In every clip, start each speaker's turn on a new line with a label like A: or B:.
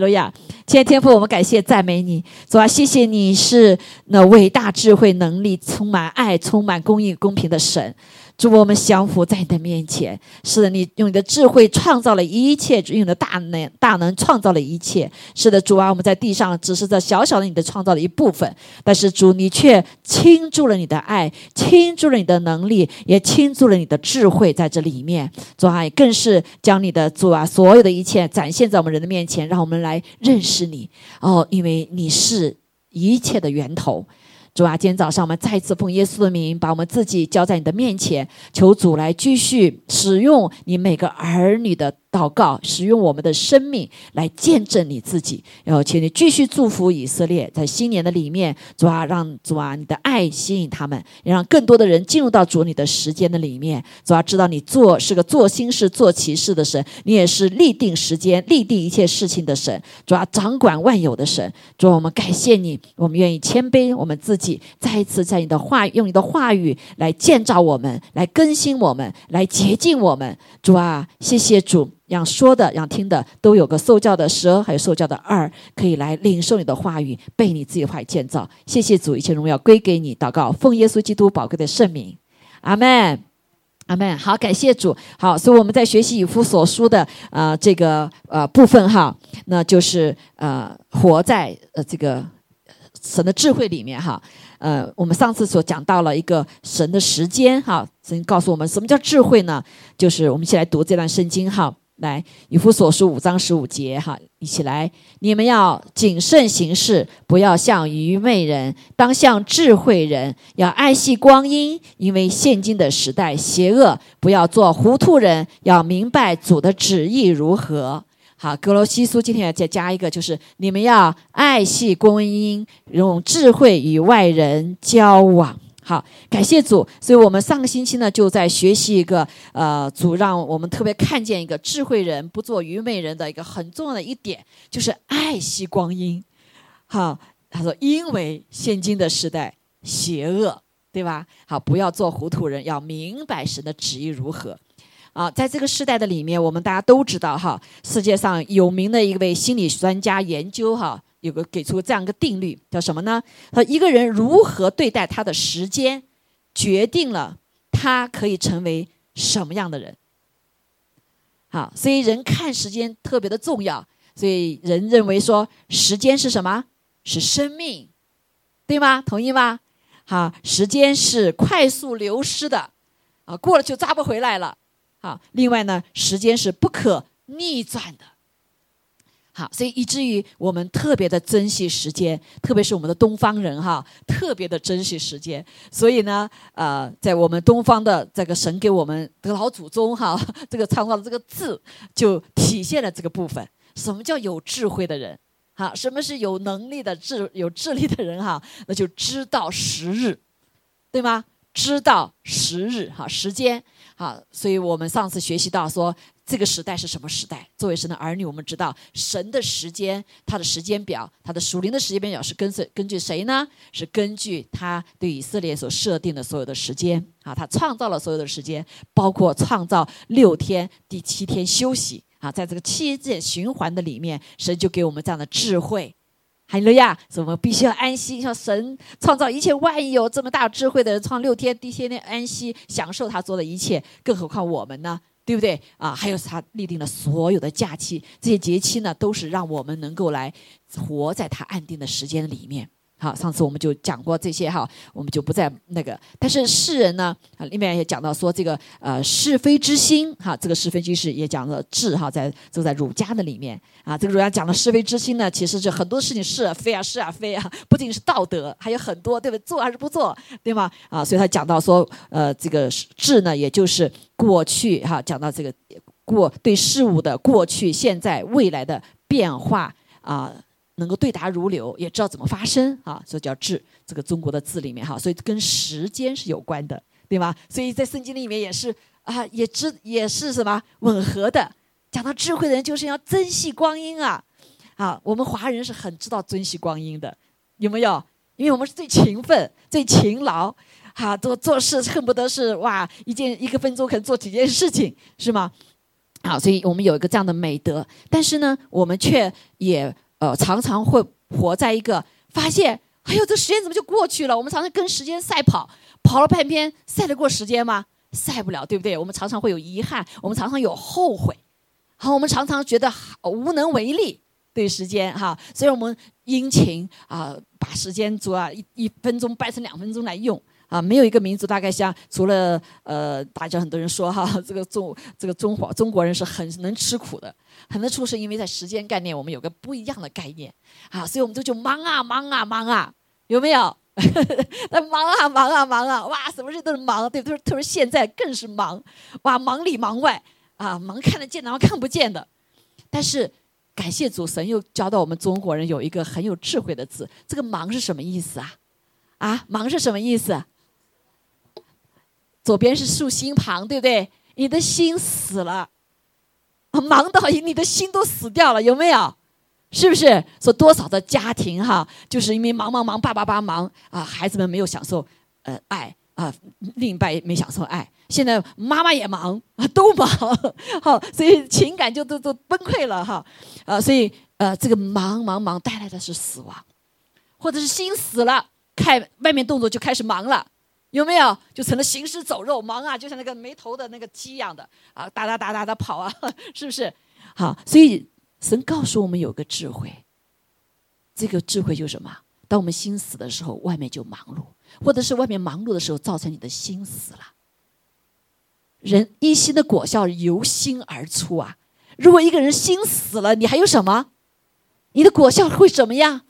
A: 罗亚，亲爱的天父，我们感谢赞美你，主啊，谢谢你是那伟大智慧能力充满爱、充满公义公平的神。主，我们降服在你的面前。是的，你用你的智慧创造了一切，用你的大能大能创造了一切。是的，主啊，我们在地上只是这小小的你的创造的一部分，但是主，你却倾注了你的爱，倾注了你的能力，也倾注了你的智慧在这里面。主啊，更是将你的主啊所有的一切展现在我们人的面前，让我们来认识你哦，因为你是一切的源头。主啊，今天早上我们再次奉耶稣的名，把我们自己交在你的面前，求主来继续使用你每个儿女的。祷告，使用我们的生命来见证你自己。然后，请你继续祝福以色列，在新年的里面，主啊，让主啊，你的爱吸引他们，让更多的人进入到主你的时间的里面。主啊，知道你做是个做心事、做其事的神，你也是立定时间、立定一切事情的神。主啊，掌管万有的神。主啊，我们感谢你，我们愿意谦卑我们自己，再一次在你的话用你的话语来建造我们，来更新我们，来洁净我们。主啊，谢谢主。让说的、让听的都有个受教的舌，还有受教的耳，可以来领受你的话语，被你自己话语建造。谢谢主，一切荣耀归给你。祷告，奉耶稣基督宝贵的圣名，阿门，阿门。好，感谢主。好，所以我们在学习以夫所书的呃这个呃部分哈，那就是呃活在呃这个神的智慧里面哈。呃，我们上次所讲到了一个神的时间哈，神告诉我们什么叫智慧呢？就是我们一起来读这段圣经哈。来，以弗所书五章十五节，哈，一起来。你们要谨慎行事，不要像愚昧人，当像智慧人。要爱惜光阴，因为现今的时代邪恶。不要做糊涂人，要明白主的旨意如何。好，格罗西苏今天要再加一个，就是你们要爱惜光阴，用智慧与外人交往。好，感谢主。所以我们上个星期呢，就在学习一个呃，主让我们特别看见一个智慧人不做愚昧人的一个很重要的一点，就是爱惜光阴。好，他说，因为现今的时代邪恶，对吧？好，不要做糊涂人，要明白神的旨意如何。啊，在这个时代的里面，我们大家都知道哈，世界上有名的一位心理专家研究哈。有个给出这样一个定律，叫什么呢？说一个人如何对待他的时间，决定了他可以成为什么样的人。好，所以人看时间特别的重要。所以人认为说，时间是什么？是生命，对吗？同意吗？好，时间是快速流失的，啊，过了就抓不回来了。好，另外呢，时间是不可逆转的。好，所以以至于我们特别的珍惜时间，特别是我们的东方人哈，特别的珍惜时间。所以呢，呃，在我们东方的这个神给我们的老祖宗哈，这个创造的这个字，就体现了这个部分。什么叫有智慧的人？哈，什么是有能力的智有智力的人哈？那就知道时日，对吗？知道时日哈，时间好。所以我们上次学习到说。这个时代是什么时代？作为神的儿女，我们知道神的时间，他的时间表，他的属灵的时间表是根据根据谁呢？是根据他对以色列所设定的所有的时间啊，他创造了所有的时间，包括创造六天，第七天休息啊，在这个七日循环的里面，神就给我们这样的智慧，哈利路亚！所以我们必须要安息，像神创造一切万有这么大智慧的人，创六天，第七天安息，享受他做的一切，更何况我们呢？对不对啊？还有他立定了所有的假期，这些节期呢，都是让我们能够来活在他安定的时间里面。好，上次我们就讲过这些哈，我们就不再那个。但是世人呢，啊，里面也讲到说这个呃是非之心哈，这个是非之心也讲了智哈，在就在儒家的里面啊，这个儒家讲的是非之心呢，其实是很多事情是非啊是啊非啊，不仅是道德，还有很多对不对？做还是不做，对吗？啊，所以他讲到说呃这个智呢，也就是过去哈，讲到这个过对事物的过去、现在、未来的变化啊。能够对答如流，也知道怎么发声啊，所以叫智。这个中国的字里面哈，所以跟时间是有关的，对吗？所以在圣经里面也是啊，也知也是什么吻合的。讲到智慧的人，就是要珍惜光阴啊！啊，我们华人是很知道珍惜光阴的，有没有？因为我们是最勤奋、最勤劳，哈，做做事恨不得是哇，一件一个分钟可能做几件事情，是吗？好，所以我们有一个这样的美德，但是呢，我们却也呃常常会活在一个发现，哎呦，这时间怎么就过去了？我们常常跟时间赛跑，跑了半天，赛得过时间吗？赛不了，对不对？我们常常会有遗憾，我们常常有后悔，好，我们常常觉得无能为力对时间哈，所以我们殷勤啊，把时间做啊一一分钟掰成两分钟来用。啊，没有一个民族大概像除了呃，大家很多人说哈，这个中这个中华中国人是很能吃苦的，很能出是因为在时间概念我们有个不一样的概念。啊，所以我们都就忙啊忙啊忙啊，有没有？那忙啊忙啊忙啊，哇，什么事都是忙，对，特别特别现在更是忙，哇，忙里忙外。啊，忙看得见然后看不见的，但是感谢主神又教到我们中国人有一个很有智慧的字，这个忙是什么意思啊？啊，忙是什么意思？左边是竖心旁，对不对？你的心死了，忙到你的心都死掉了，有没有？是不是？说多少的家庭哈，就是因为忙忙忙，爸爸爸忙啊，孩子们没有享受呃爱啊，另一半也没享受爱。现在妈妈也忙啊，都忙，好，所以情感就都都崩溃了哈。啊，所以呃，这个忙忙忙带来的是死亡，或者是心死了，看外面动作就开始忙了。有没有就成了行尸走肉，忙啊，就像那个没头的那个鸡一样的啊，哒哒哒哒的跑啊，是不是？好，所以神告诉我们有个智慧，这个智慧就是什么？当我们心死的时候，外面就忙碌，或者是外面忙碌的时候，造成你的心死了。人一心的果效由心而出啊！如果一个人心死了，你还有什么？你的果效会怎么样？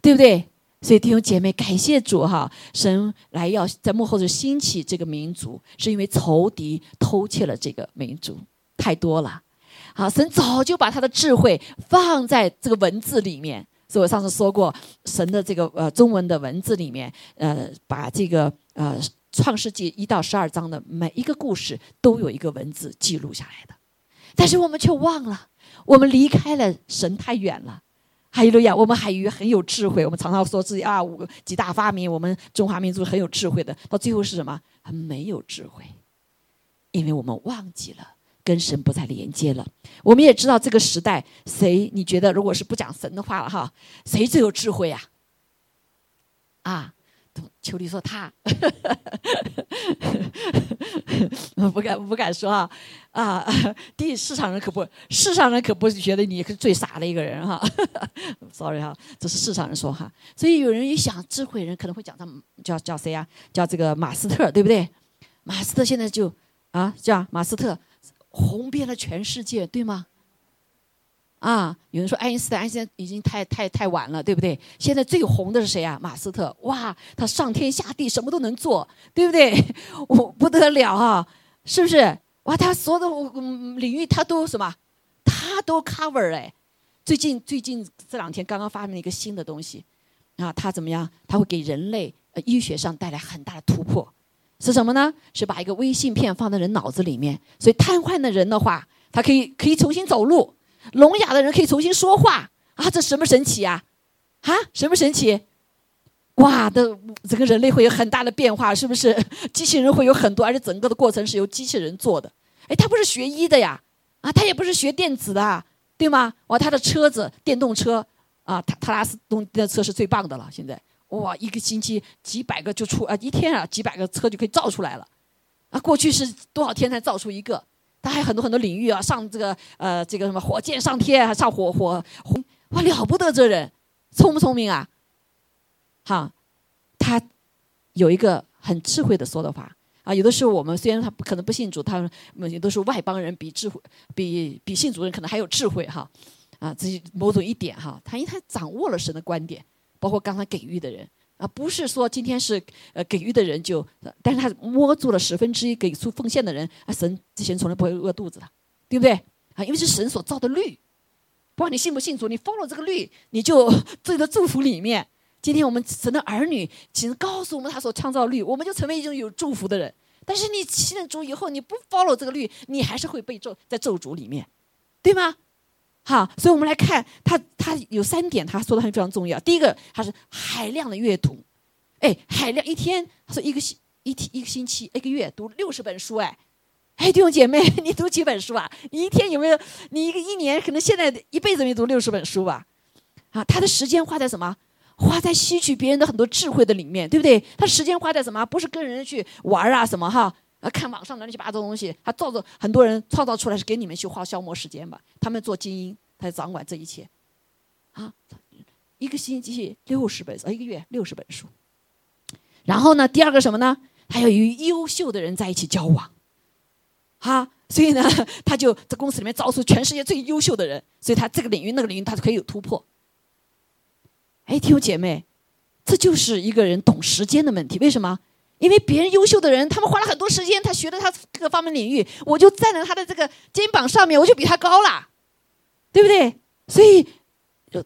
A: 对不对？所以弟兄姐妹，感谢主哈！神来要在幕后就兴起这个民族，是因为仇敌偷窃了这个民族太多了。好，神早就把他的智慧放在这个文字里面。所以我上次说过，神的这个呃中文的文字里面，呃，把这个呃创世纪一到十二章的每一个故事都有一个文字记录下来的。但是我们却忘了，我们离开了神太远了。还有路亚，我们海鱼很有智慧，我们常常说自己啊五几大发明，我们中华民族很有智慧的，到最后是什么？没有智慧，因为我们忘记了跟神不再连接了。我们也知道这个时代，谁你觉得如果是不讲神的话了哈，谁最有智慧呀？啊？秋丽说：“ 他，我不敢，不敢说啊啊！第一，市场人可不，市场人可不觉得你是最傻的一个人哈。Sorry 哈，这是市场人说哈。所以有人一想，智慧人可能会讲他叫叫谁呀？叫这个马斯特，对不对？马斯特现在就啊叫马斯特，红遍了全世界，对吗？”啊，有人说爱因斯坦，爱因斯坦已经太太太晚了，对不对？现在最红的是谁啊？马斯特，哇，他上天下地什么都能做，对不对？我不得了啊，是不是？哇，他所有的领域他都什么？他都 cover 哎。最近最近这两天刚刚发明了一个新的东西，啊，他怎么样？他会给人类呃医学上带来很大的突破，是什么呢？是把一个微信片放在人脑子里面，所以瘫痪的人的话，他可以可以重新走路。聋哑的人可以重新说话啊！这什么神奇呀？啊，什么神奇？哇，的整个人类会有很大的变化，是不是？机器人会有很多，而且整个的过程是由机器人做的。哎，他不是学医的呀，啊，他也不是学电子的，对吗？哇，他的车子电动车啊，特特拉斯动的车是最棒的了。现在哇，一个星期几百个就出啊，一天啊几百个车就可以造出来了。啊，过去是多少天才造出一个？他还有很多很多领域啊，上这个呃这个什么火箭上天，还上火火红哇了不得这人，聪不聪明啊？哈，他有一个很智慧的说的话啊。有的时候我们虽然他不可能不信主，他们也都是外邦人，比智慧比比信主人可能还有智慧哈啊，这某种一点哈，他因为他掌握了神的观点，包括刚才给予的人。啊，不是说今天是呃给予的人就，但是他摸住了十分之一给出奉献的人，啊，神这些人从来不会饿肚子的，对不对？啊，因为是神所造的律，不管你信不信主，你 follow 这个律，你就 这个祝福里面。今天我们神的儿女，请告诉我们他所创造律，我们就成为一种有祝福的人。但是你信了主以后，你不 follow 这个律，你还是会被咒在咒诅里面，对吗？好，所以我们来看他，他有三点，他说的很非常重要。第一个，他是海量的阅读，哎，海量一天，他说一个星一天一个星期一个月读六十本书，哎，哎，弟兄姐妹，你读几本书啊？你一天有没有？你一个一年可能现在一辈子没读六十本书吧？啊，他的时间花在什么？花在吸取别人的很多智慧的里面，对不对？他时间花在什么？不是跟人去玩啊什么哈？啊，看网上的乱七八糟东西，他造着很多人创造出来是给你们去花消磨时间吧？他们做精英，他掌管这一切，啊，一个星期六十本呃，一个月六十本书。然后呢，第二个什么呢？他要与优秀的人在一起交往，哈，所以呢，他就在公司里面招出全世界最优秀的人，所以他这个领域那个领域他就可以有突破。哎，听我姐妹，这就是一个人懂时间的问题。为什么？因为别人优秀的人，他们花了很多时间，他学了他各个方面领域，我就站在他的这个肩膀上面，我就比他高了，对不对？所以，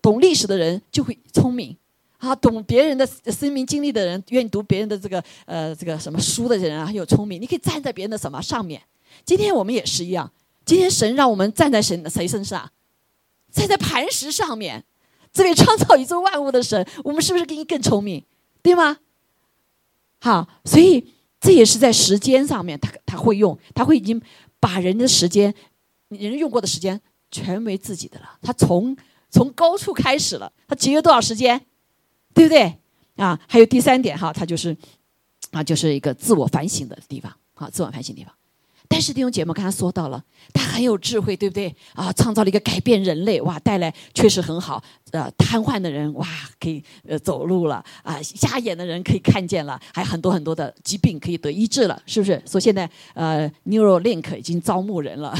A: 懂历史的人就会聪明啊，懂别人的生命经历的人，愿意读别人的这个呃这个什么书的人啊，很有聪明。你可以站在别人的什么上面？今天我们也是一样，今天神让我们站在神谁身上？站在磐石上面，这位创造宇宙万物的神，我们是不是比你更聪明？对吗？哈，所以这也是在时间上面，他他会用，他会已经把人的时间，人用过的时间全为自己的了。他从从高处开始了，他节约多少时间，对不对？啊，还有第三点哈，他就是啊，就是一个自我反省的地方，好，自我反省地方。但是弟兄姐妹刚才说到了，他很有智慧，对不对？啊，创造了一个改变人类，哇，带来确实很好。呃，瘫痪的人哇可以呃走路了，啊，瞎眼的人可以看见了，还有很多很多的疾病可以得医治了，是不是？说现在呃，Neuralink 已经招募人了，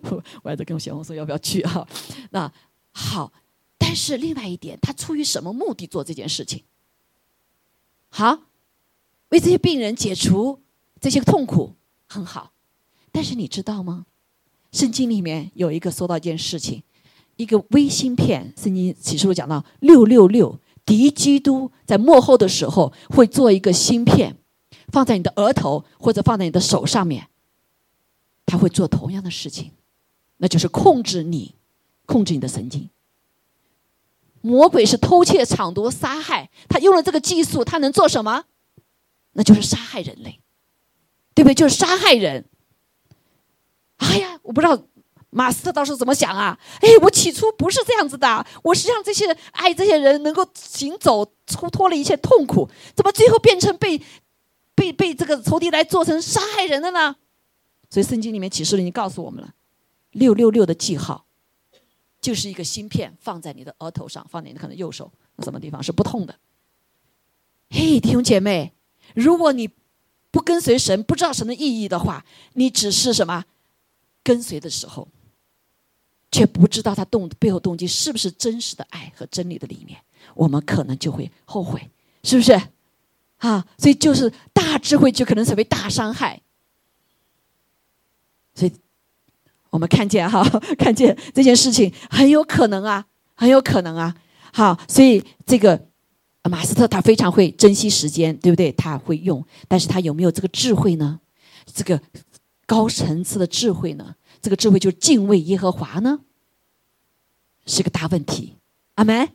A: 我还在跟小红说要不要去啊？那好，但是另外一点，他出于什么目的做这件事情？好，为这些病人解除这些痛苦，很好。但是你知道吗？圣经里面有一个说到一件事情，一个微芯片。圣经启示录讲到六六六，敌基督在幕后的时候会做一个芯片，放在你的额头或者放在你的手上面，他会做同样的事情，那就是控制你，控制你的神经。魔鬼是偷窃、抢夺、杀害，他用了这个技术，他能做什么？那就是杀害人类，对不对？就是杀害人。哎呀，我不知道马斯特当时怎么想啊？哎，我起初不是这样子的，我是让这些爱这些人能够行走，出脱了一切痛苦，怎么最后变成被被被这个仇敌来做成杀害人的呢？所以圣经里面启示了，已经告诉我们了，六六六的记号就是一个芯片放在你的额头上，放在你的可能右手什么地方是不痛的。嘿，弟兄姐妹，如果你不跟随神，不知道神的意义的话，你只是什么？跟随的时候，却不知道他动背后动机是不是真实的爱和真理的里面，我们可能就会后悔，是不是？啊，所以就是大智慧就可能成为大伤害。所以，我们看见哈，看见这件事情很有可能啊，很有可能啊。好，所以这个马斯特他非常会珍惜时间，对不对？他会用，但是他有没有这个智慧呢？这个。高层次的智慧呢？这个智慧就是敬畏耶和华呢，是个大问题。阿门，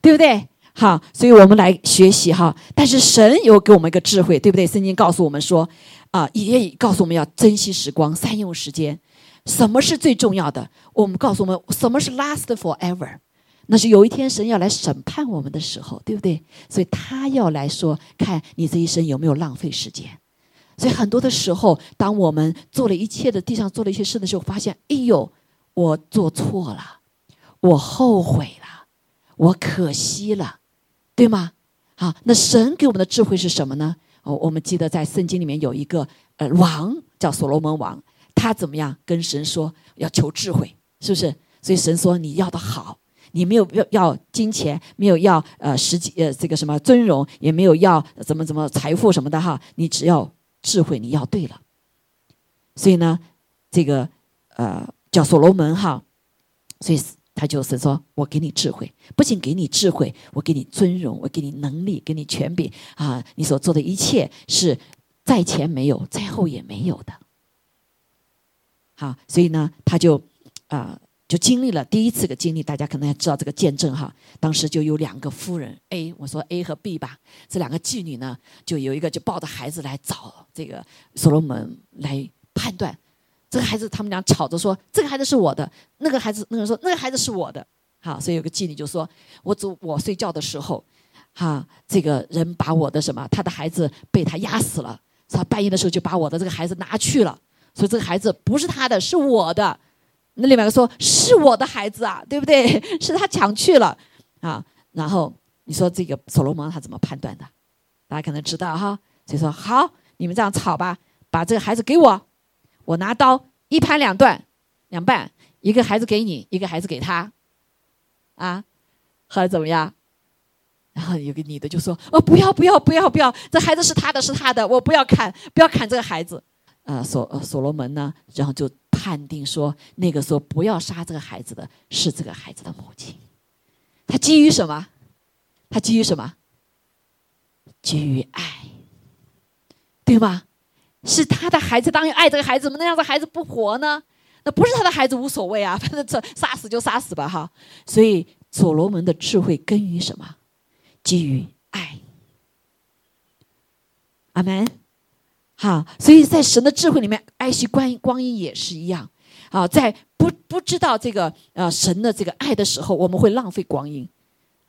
A: 对不对？好，所以我们来学习哈。但是神有给我们一个智慧，对不对？圣经告诉我们说，啊，也告诉我们要珍惜时光，善用时间。什么是最重要的？我们告诉我们，什么是 last forever？那是有一天神要来审判我们的时候，对不对？所以他要来说，看你这一生有没有浪费时间。所以很多的时候，当我们做了一切的地上做了一些事的时候，发现，哎呦，我做错了，我后悔了，我可惜了，对吗？好，那神给我们的智慧是什么呢？哦，我们记得在圣经里面有一个呃王叫所罗门王，他怎么样跟神说要求智慧，是不是？所以神说你要的好，你没有要要金钱，没有要呃实际呃这个什么尊荣，也没有要怎么怎么财富什么的哈，你只要。智慧你要对了，所以呢，这个呃叫所罗门哈，所以他就是说我给你智慧，不仅给你智慧，我给你尊荣，我给你能力，给你权柄啊！你所做的一切是在前没有，在后也没有的。好，所以呢，他就啊。就经历了第一次的经历，大家可能也知道这个见证哈。当时就有两个夫人 A，我说 A 和 B 吧，这两个妓女呢，就有一个就抱着孩子来找这个所罗门来判断，这个孩子他们俩吵着说这个孩子是我的，那个孩子那个人说那个孩子是我的。好，所以有个妓女就说：“我走我睡觉的时候，哈，这个人把我的什么，他的孩子被他压死了。他半夜的时候就把我的这个孩子拿去了，所以这个孩子不是他的，是我的。那另外一个说是我的孩子啊，对不对？是他抢去了啊。然后你说这个所罗门他怎么判断的？大家可能知道哈。所以说好，你们这样吵吧，把这个孩子给我，我拿刀一盘两断，两半，一个孩子给你，一个孩子给他。”啊，后来怎么样？然后有个女的就说：“哦，不要不要不要不要，这孩子是他的，是他的，我不要砍，不要砍这个孩子。”呃，所所罗门呢，然后就判定说，那个说不要杀这个孩子的是这个孩子的母亲。他基于什么？他基于什么？基于爱，对吗？是他的孩子，当然爱这个孩子，怎么能让这孩子不活呢？那不是他的孩子无所谓啊，反正这杀死就杀死吧哈。所以所罗门的智慧根于什么？基于爱。阿门。好，所以在神的智慧里面，爱惜光阴光阴也是一样。啊，在不不知道这个呃神的这个爱的时候，我们会浪费光阴。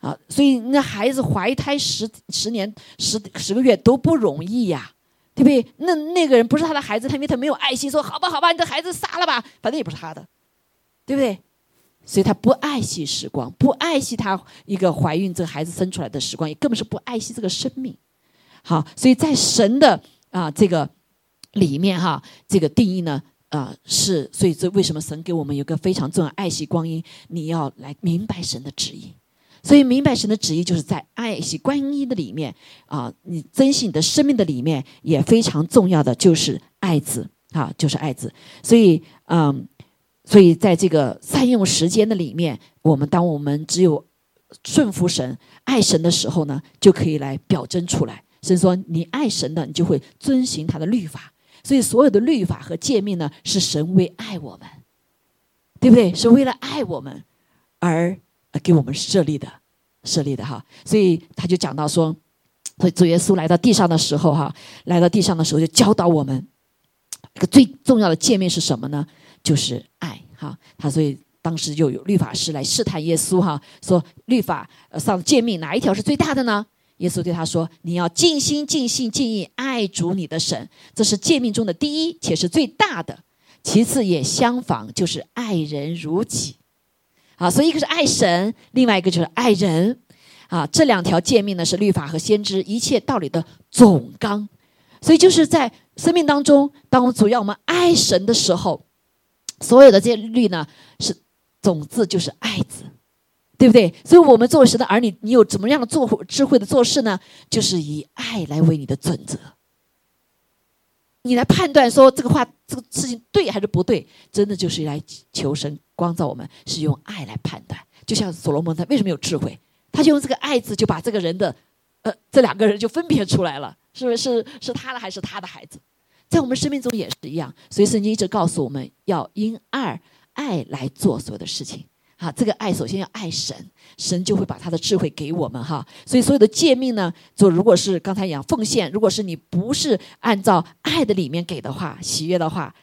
A: 啊，所以那孩子怀胎十十年十十个月都不容易呀。对不对？那那个人不是他的孩子，他因为他没有爱心，说好吧，好吧，你的孩子杀了吧，反正也不是他的，对不对？所以他不爱惜时光，不爱惜他一个怀孕这个孩子生出来的时光，也根本是不爱惜这个生命。好，所以在神的啊这个里面哈，这个定义呢啊是，所以这为什么神给我们有个非常重要爱惜光阴？你要来明白神的旨意。所以明白神的旨意，就是在爱惜观音的里面啊，你珍惜你的生命的里面，也非常重要的就是爱子啊，就是爱子。所以嗯，所以在这个善用时间的里面，我们当我们只有顺服神、爱神的时候呢，就可以来表征出来。所以说，你爱神的，你就会遵循他的律法。所以所有的律法和诫命呢，是神为爱我们，对不对？是为了爱我们而。给我们设立的，设立的哈，所以他就讲到说，所以主耶稣来到地上的时候哈，来到地上的时候就教导我们，一个最重要的诫命是什么呢？就是爱哈。他所以当时就有律法师来试探耶稣哈，说律法上诫命哪一条是最大的呢？耶稣对他说：“你要尽心、尽性、尽意爱主你的神，这是诫命中的第一，且是最大的。其次也相仿，就是爱人如己。”啊，所以一个是爱神，另外一个就是爱人，啊，这两条诫命呢是律法和先知一切道理的总纲，所以就是在生命当中，当我们主要我们爱神的时候，所有的这些律呢是总字，就是爱字，对不对？所以我们作为神的儿女，你有怎么样的做智慧的做事呢？就是以爱来为你的准则，你来判断说这个话这个事情对还是不对，真的就是来求神。光照我们是用爱来判断，就像所罗门他为什么有智慧？他就用这个爱字就把这个人的，呃，这两个人就分别出来了，是不是？是是他的还是他的孩子？在我们生命中也是一样，所以圣经一直告诉我们要因爱爱来做所有的事情。哈，这个爱首先要爱神，神就会把他的智慧给我们哈。所以所有的诫命呢，就如果是刚才讲奉献，如果是你不是按照爱的里面给的话，喜悦的话。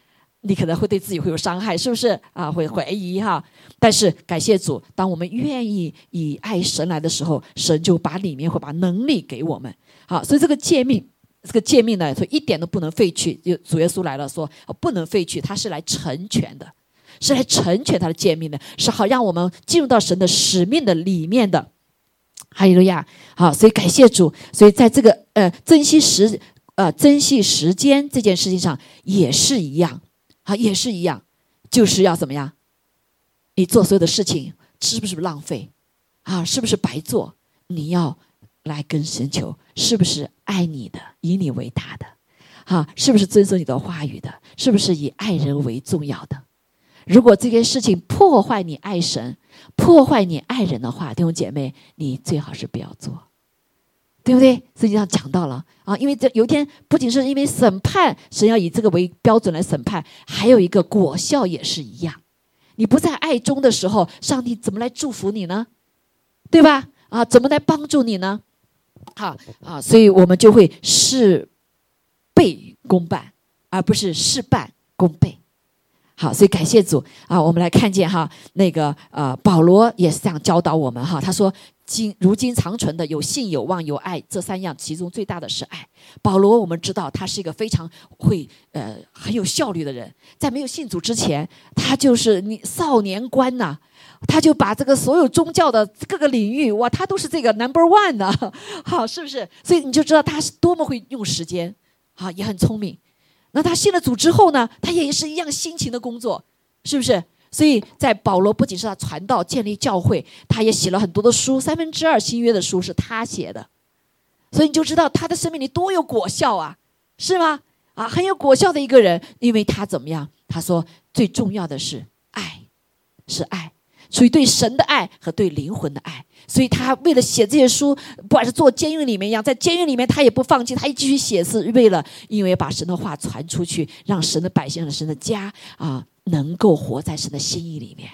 A: 你可能会对自己会有伤害，是不是啊？会怀疑哈。但是感谢主，当我们愿意以爱神来的时候，神就把里面会把能力给我们。好，所以这个诫命，这个诫命呢，说一点都不能废去。就主耶稣来了，说不能废去，他是来成全的，是来成全他的诫命的，是好让我们进入到神的使命的里面的。哈利路亚。好，所以感谢主。所以在这个呃珍惜时呃珍惜时间这件事情上也是一样。啊，也是一样，就是要怎么样？你做所有的事情是不是浪费？啊，是不是白做？你要来跟神求，是不是爱你的，以你为大的？哈，是不是遵守你的话语的？是不是以爱人为重要的？如果这件事情破坏你爱神、破坏你爱人的话，弟兄姐妹，你最好是不要做。对不对？实际上讲到了啊，因为这有一天不仅是因为审判，神要以这个为标准来审判，还有一个果效也是一样。你不在爱中的时候，上帝怎么来祝福你呢？对吧？啊，怎么来帮助你呢？好啊，所以我们就会事倍功半，而不是事半功倍。好，所以感谢主啊！我们来看见哈，那个呃，保罗也是这样教导我们哈。他说：“今如今长存的有信、有望、有爱，这三样，其中最大的是爱。”保罗，我们知道他是一个非常会呃很有效率的人，在没有信主之前，他就是你少年官呐，他就把这个所有宗教的各个领域哇，他都是这个 number one 的，好，是不是？所以你就知道他是多么会用时间，啊，也很聪明。那他信了主之后呢？他也是一样辛勤的工作，是不是？所以在保罗不仅是他传道、建立教会，他也写了很多的书，三分之二新约的书是他写的。所以你就知道他的生命里多有果效啊，是吗？啊，很有果效的一个人，因为他怎么样？他说最重要的是爱，是爱。属于对神的爱和对灵魂的爱，所以他为了写这些书，不管是做监狱里面一样，在监狱里面他也不放弃，他一继续写，是为了因为把神的话传出去，让神的百姓和神的家啊能够活在神的心意里面。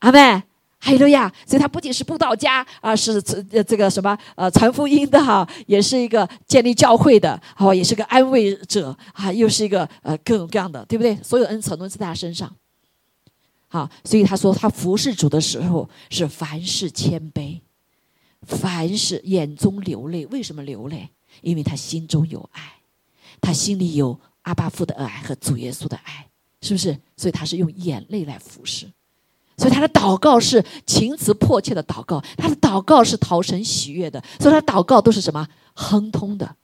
A: 阿妹，哈利路亚！所以他不仅是布道家啊，是这这个什么呃传福音的哈，也是一个建立教会的，好，也是个安慰者啊，又是一个呃各种各样的，对不对？所有恩赐都在他身上。啊，所以他说他服侍主的时候是凡事谦卑，凡事眼中流泪。为什么流泪？因为他心中有爱，他心里有阿巴父的爱和主耶稣的爱，是不是？所以他是用眼泪来服侍，所以他的祷告是情辞迫切的祷告，他的祷告是讨神喜悦的，所以他祷告都是什么亨通的。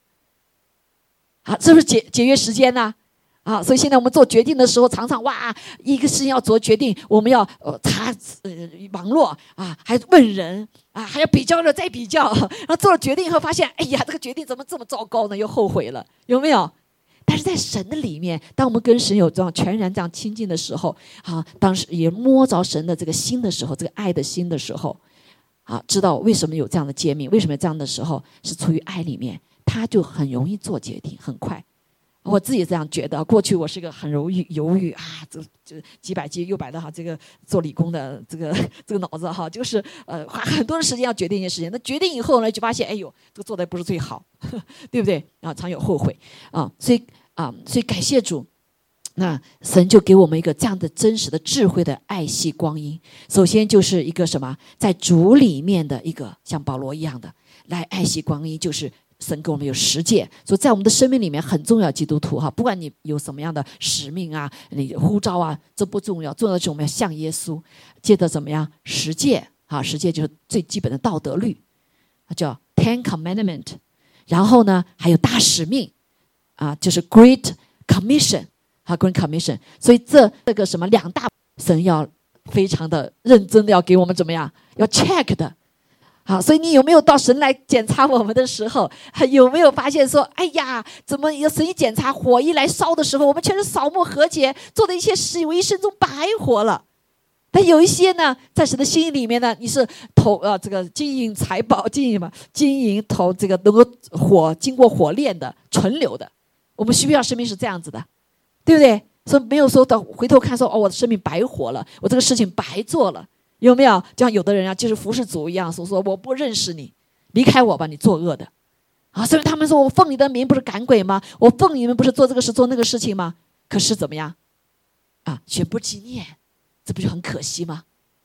A: 啊，是不是节节约时间呢？啊，所以现在我们做决定的时候，常常哇，一个事情要做决定，我们要呃查呃网络啊，还问人啊，还要比较了再比较，然后做了决定以后发现，哎呀，这个决定怎么这么糟糕呢？又后悔了，有没有？但是在神的里面，当我们跟神有这样全然这样亲近的时候，啊，当时也摸着神的这个心的时候，这个爱的心的时候，啊，知道为什么有这样的诫命，为什么这样的时候是出于爱里面，他就很容易做决定，很快。我自己这样觉得，过去我是一个很犹豫、犹豫啊，这这几百斤又百的哈，这个做理工的这个这个脑子哈，就是呃花很多的时间要决定一件事情。那决定以后呢，就发现哎呦，这个做的不是最好，对不对？啊，常有后悔啊，所以啊，所以感谢主，那神就给我们一个这样的真实的智慧的爱惜光阴。首先就是一个什么，在主里面的一个像保罗一样的来爱惜光阴，就是。神给我们有实践，所以在我们的生命里面很重要。基督徒哈，不管你有什么样的使命啊，你呼召啊，这不重要，重要的是我们要像耶稣，借着怎么样实践啊？实践就是最基本的道德律，叫 Ten Commandment。然后呢，还有大使命啊，就是 Great Commission 啊，Great Commission。所以这这个什么两大神要非常的认真的要给我们怎么样，要 check 的。好，所以你有没有到神来检查我们的时候，还有没有发现说，哎呀，怎么有神一检查，火一来烧的时候，我们全是扫墓和解，做的一些事，我一生中白活了。但有一些呢，在神的心意里面呢，你是投呃这个金银财宝，金银嘛，金银投这个能够火经过火炼的存留的，我们需不需要生命是这样子的，对不对？所以没有说到回头看说，哦，我的生命白活了，我这个事情白做了。有没有就像有的人啊，就是服侍主一样，说说我不认识你，离开我吧，你作恶的，啊！所以他们说我奉你的名不是赶鬼吗？我奉你们不是做这个事做那个事情吗？可是怎么样？啊，却不纪念，这不就很可惜吗？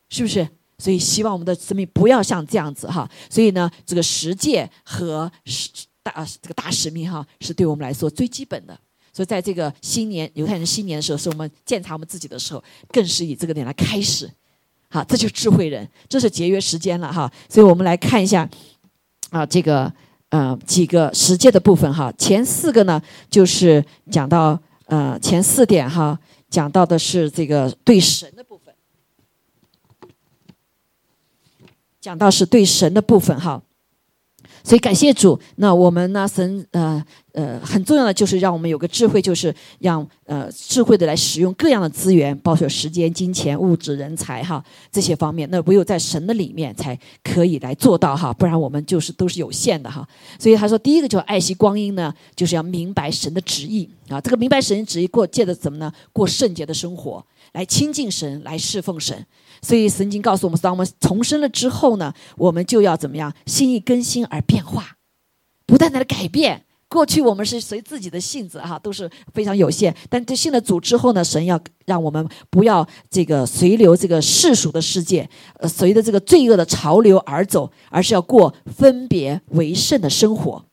A: 是不是？所以希望我们的生命不要像这样子哈。所以呢，这个十诫和使大这个大使命哈，是对我们来说最基本的。所以在这个新年犹太人新年的时候，是我们检查我们自己的时候，更是以这个点来开始。好，这就是智慧人，这是节约时间了哈。所以我们来看一下，啊，这个呃几个实践的部分哈。前四个呢，就是讲到呃前四点哈，讲到的是这个对神的部分，讲到是对神的部分哈。所以感谢主，那我们呢？神呃呃，很重要的就是让我们有个智慧，就是让呃智慧的来使用各样的资源，包括时间、金钱、物质、人才哈这些方面。那唯有在神的里面才可以来做到哈，不然我们就是都是有限的哈。所以他说，第一个就是爱惜光阴呢，就是要明白神的旨意啊。这个明白神的旨意，过借着怎么呢？过圣洁的生活，来亲近神，来侍奉神。所以圣经告诉我们，当我们重生了之后呢，我们就要怎么样？心意更新而变化，不断的改变。过去我们是随自己的性子哈，都是非常有限。但这信了主之后呢，神要让我们不要这个随流这个世俗的世界，呃，随着这个罪恶的潮流而走，而是要过分别为圣的生活。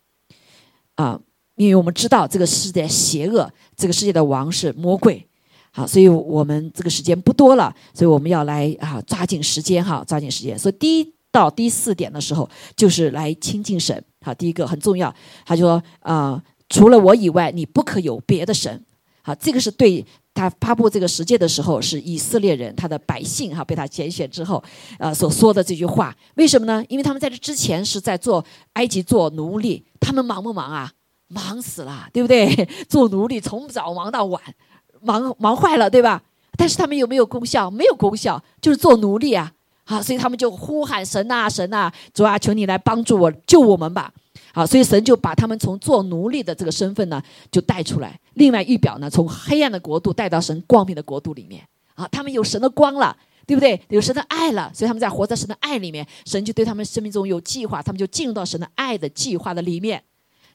A: 啊，因为我们知道这个世界邪恶，这个世界的王是魔鬼。好，所以我们这个时间不多了，所以我们要来啊，抓紧时间哈，抓紧时间。所以第一到第四点的时候，就是来亲近神。好，第一个很重要，他说啊，除了我以外，你不可有别的神。好，这个是对他发布这个世界的时候，是以色列人他的百姓哈，被他拣选之后，呃，所说的这句话。为什么呢？因为他们在这之前是在做埃及做奴隶，他们忙不忙啊？忙死了，对不对？做奴隶从早忙到晚。忙忙坏了，对吧？但是他们有没有功效？没有功效，就是做奴隶啊！好，所以他们就呼喊神啊，神啊，主啊，求你来帮助我，救我们吧！好，所以神就把他们从做奴隶的这个身份呢，就带出来。另外一表呢，从黑暗的国度带到神光明的国度里面。啊，他们有神的光了，对不对？有神的爱了，所以他们在活在神的爱里面，神就对他们生命中有计划，他们就进入到神的爱的计划的里面。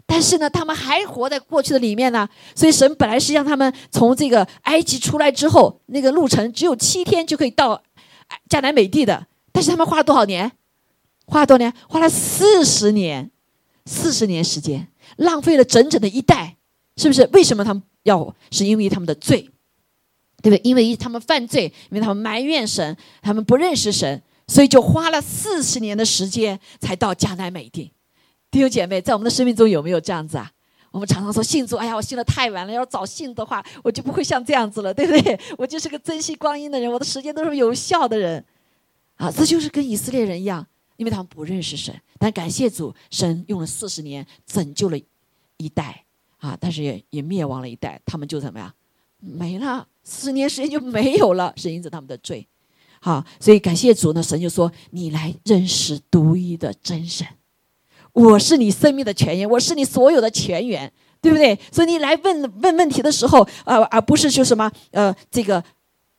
A: 但是呢，他们还活在过去的里面呢，所以神本来是让他们从这个埃及出来之后，那个路程只有七天就可以到迦南美地的，但是他们花了多少年？花了多少年？花了四十年，四十年时间，浪费了整整的一代，是不是？为什么他们要？是因为他们的罪，对不对？因为他们犯罪，因为他们埋怨神，他们不认识神，所以就花了四十年的时间才到迦南美地。弟兄姐妹，在我们的生命中有没有这样子啊？我们常常说信主，哎呀，我信的太晚了，要早信的话，我就不会像这样子了，对不对？我就是个珍惜光阴的人，我的时间都是有效的人，啊，这就是跟以色列人一样，因为他们不认识神，但感谢主，神用了四十年拯救了一代，啊，但是也也灭亡了一代，他们就怎么样，没了，四十年时间就没有了，是因着他们的罪，好，所以感谢主呢，神就说你来认识独一的真神。我是你生命的泉源，我是你所有的泉源，对不对？所以你来问问问题的时候，呃，而不是说什么，呃，这个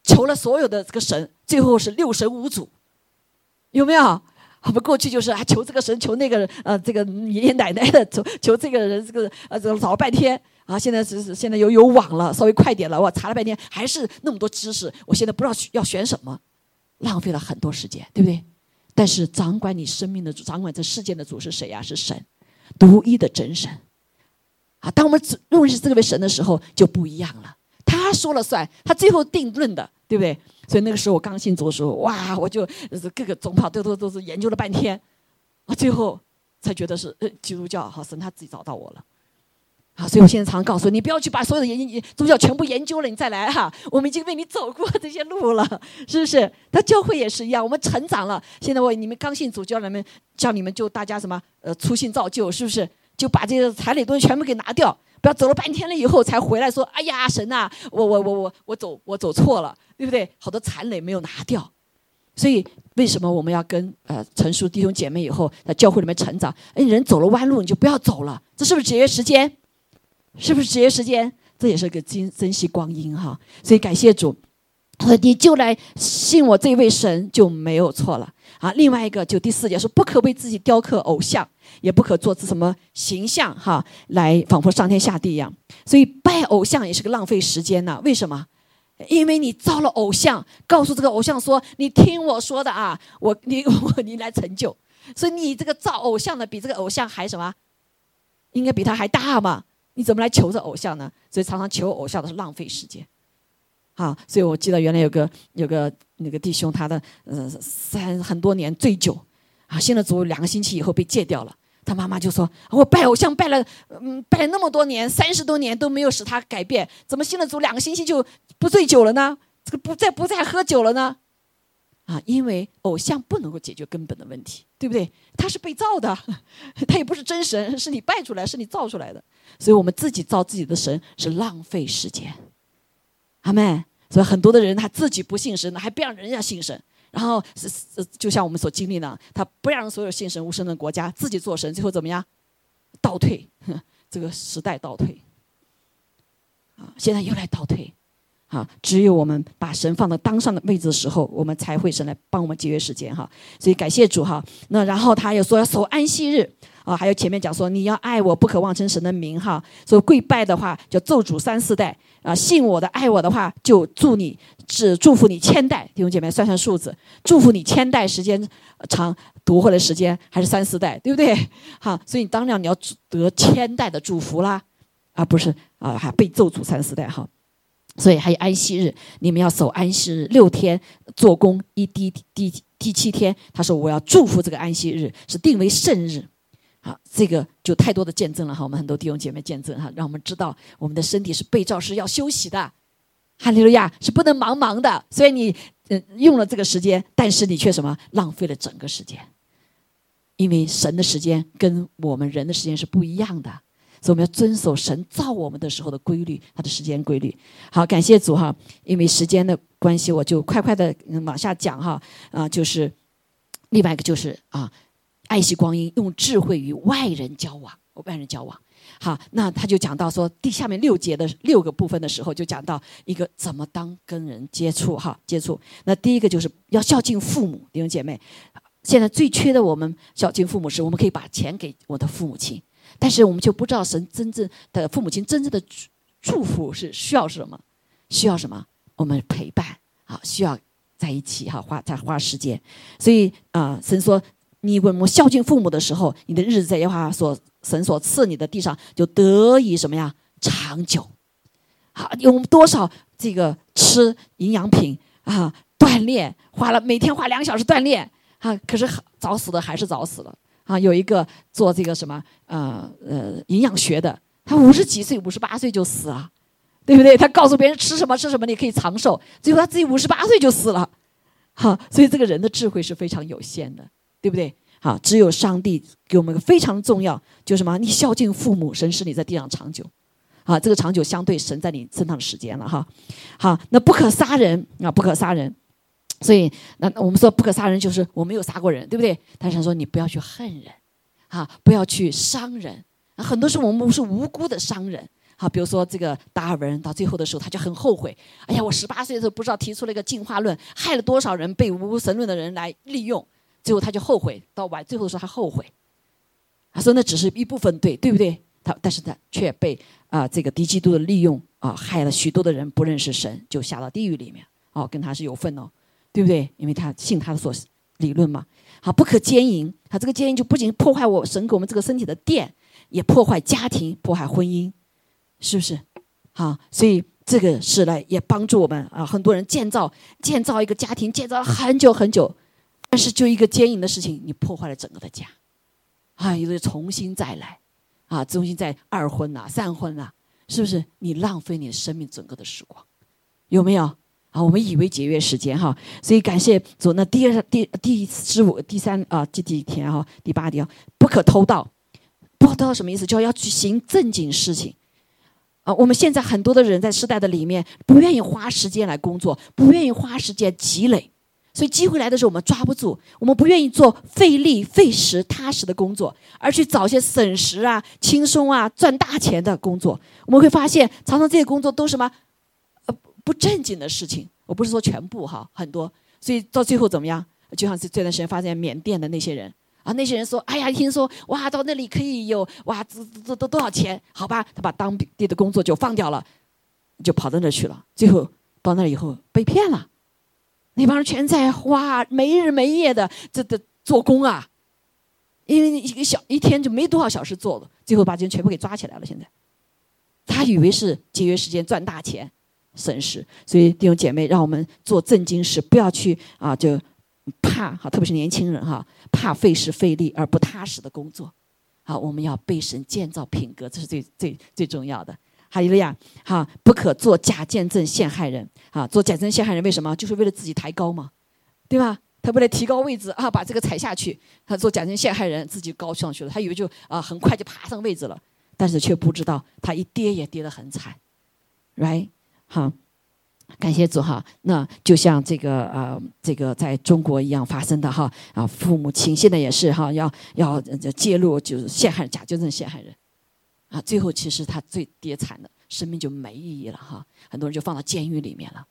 A: 求了所有的这个神，最后是六神无主，有没有？我们过去就是啊，求这个神，求那个呃，这个爷爷奶奶的，求求这个人，这个呃，这个找了半天啊，现在是是现在有有网了，稍微快点了，我查了半天还是那么多知识，我现在不知道要选什么，浪费了很多时间，对不对？但是掌管你生命的主，掌管这世界的主是谁呀？是神，独一的真神。啊，当我们认识这个为神的时候，就不一样了。他说了算，他最后定论的，对不对？所以那个时候我刚信主的时候，哇，我就各个宗派都都都是研究了半天，啊，最后才觉得是呃基督教，好神他自己找到我了。啊，所以我现在常告诉你，不要去把所有的研究宗教全部研究了，你再来哈。我们已经为你走过这些路了，是不是？那教会也是一样，我们成长了。现在我你们刚信主，教人们叫你们就大家什么呃粗心造就，是不是？就把这些残累东西全部给拿掉，不要走了半天了以后才回来说，哎呀神呐，我我我我我走我走错了，对不对？好多残累没有拿掉，所以为什么我们要跟呃成熟弟兄姐妹以后在教会里面成长？哎，人走了弯路你就不要走了，这是不是节约时间？是不是节约时间？这也是个珍珍惜光阴哈。所以感谢主，你就来信我这位神就没有错了啊。另外一个就第四节说，不可为自己雕刻偶像，也不可做出什么形象哈，来仿佛上天下地一样。所以拜偶像也是个浪费时间呢。为什么？因为你造了偶像，告诉这个偶像说：“你听我说的啊，我你 我你来成就。”所以你这个造偶像的比这个偶像还什么？应该比他还大嘛。你怎么来求这偶像呢？所以常常求偶像都是浪费时间，啊！所以我记得原来有个有个那个弟兄，他的呃三很多年醉酒，啊，信了主两个星期以后被戒掉了。他妈妈就说：“我拜偶像拜了嗯拜了那么多年，三十多年都没有使他改变，怎么信了主两个星期就不醉酒了呢？这个不再不再喝酒了呢？”啊，因为偶像不能够解决根本的问题，对不对？他是被造的，他也不是真神，是你拜出来，是你造出来的。所以我们自己造自己的神是浪费时间，阿妹。所以很多的人他自己不信神，还不让人家信神，然后是是就像我们所经历的，他不让所有信神无神的国家自己做神，最后怎么样？倒退，这个时代倒退。啊，现在又来倒退。哈，只有我们把神放到当上的位置的时候，我们才会神来帮我们节约时间哈。所以感谢主哈。那然后他又说要守安息日啊，还有前面讲说你要爱我，不可妄称神的名哈。所以跪拜的话就咒诅三四代啊，信我的爱我的话就祝你只祝福你千代弟兄姐妹算算数字，祝福你千代时间长读或者时间还是三四代对不对？好，所以当然你要得千代的祝福啦，而不是啊还被咒诅三四代哈。所以还有安息日，你们要守安息日六天做工，一第第第七天，他说我要祝福这个安息日，是定为圣日。好，这个就太多的见证了哈，我们很多弟兄姐妹见证哈，让我们知道我们的身体是被造是要休息的，哈利路亚是不能忙忙的。所以你嗯用了这个时间，但是你却什么浪费了整个时间，因为神的时间跟我们人的时间是不一样的。所以我们要遵守神造我们的时候的规律，它的时间规律。好，感谢主哈，因为时间的关系，我就快快的往下讲哈。啊，就是另外一个就是啊，爱惜光阴，用智慧与外人交往，外人交往。好，那他就讲到说，第下面六节的六个部分的时候，就讲到一个怎么当跟人接触哈，接触。那第一个就是要孝敬父母，弟兄姐妹。现在最缺的我们孝敬父母时，我们可以把钱给我的父母亲。但是我们就不知道神真正的父母亲真正的祝福是需要什么，需要什么？我们陪伴啊，需要在一起哈，花在花时间。所以啊，神说你我们孝敬父母的时候，你的日子在耶和华所神所赐你的地上就得以什么呀？长久。好，用多少这个吃营养品啊，锻炼，花了每天花两小时锻炼啊，可是早死的还是早死了。啊，有一个做这个什么呃呃营养学的，他五十几岁、五十八岁就死了，对不对？他告诉别人吃什么吃什么你可以长寿，最后他自己五十八岁就死了，好，所以这个人的智慧是非常有限的，对不对？好，只有上帝给我们一个非常重要，就什么？你孝敬父母，神使你在地上长久，啊，这个长久相对神在你身上的时间了哈。好，那不可杀人啊，不可杀人。所以，那我们说不可杀人，就是我没有杀过人，对不对？但是说你不要去恨人，啊，不要去伤人。很多时候我们是无辜的伤人，好，比如说这个达尔文到最后的时候，他就很后悔。哎呀，我十八岁的时候不知道提出了一个进化论，害了多少人被无神论的人来利用，最后他就后悔。到晚最后的时候，他后悔，他说那只是一部分对，对不对？他但是他却被啊这个敌基督的利用啊，害了许多的人不认识神，就下到地狱里面。哦，跟他是有份哦。对不对？因为他信他的所理论嘛。好，不可奸淫。他这个奸淫就不仅破坏我神给我们这个身体的电，也破坏家庭，破坏婚姻，是不是？好，所以这个是来也帮助我们啊。很多人建造建造一个家庭，建造了很久很久，但是就一个奸淫的事情，你破坏了整个的家。啊，有的重新再来，啊，重新再二婚呐，三婚呐，是不是？你浪费你生命整个的时光，有没有？啊，我们以为节约时间哈，所以感谢主。那第二、第第十五、第三啊，这几天哈，第八条不可偷盗，不可偷盗什么意思？就要去行正经事情。啊，我们现在很多的人在时代的里面，不愿意花时间来工作，不愿意花时间积累，所以机会来的时候我们抓不住。我们不愿意做费力、费时、踏实的工作，而去找些省时啊、轻松啊、赚大钱的工作。我们会发现，常常这些工作都什么？不正经的事情，我不是说全部哈，很多，所以到最后怎么样？就像是这段时间发现缅甸的那些人啊，那些人说：“哎呀，听说哇，到那里可以有哇，这这都多少钱？好吧，他把当地的工作就放掉了，就跑到那去了。最后到那以后被骗了，那帮人全在哇没日没夜的这这做工啊，因为一个小一天就没多少小时做了，最后把这人全部给抓起来了。现在他以为是节约时间赚大钱。损失，所以弟兄姐妹，让我们做正经事，不要去啊，就怕哈，特别是年轻人哈，怕费时费力而不踏实的工作。好，我们要被神建造品格，这是最最最重要的。还有了呀，哈，不可做假见证陷害人。啊，做假证陷害人，为什么？就是为了自己抬高嘛，对吧？他为了提高位置啊，把这个踩下去，他做假证陷害人，自己高上去了。他以为就啊，很快就爬上位置了，但是却不知道他一跌也跌得很惨，right？好，感谢主哈。那就像这个呃，这个在中国一样发生的哈啊，父母亲现在也是哈，要要揭露就是陷害假纠正陷害人啊，最后其实他最跌惨的生命就没意义了哈。很多人就放到监狱里面了，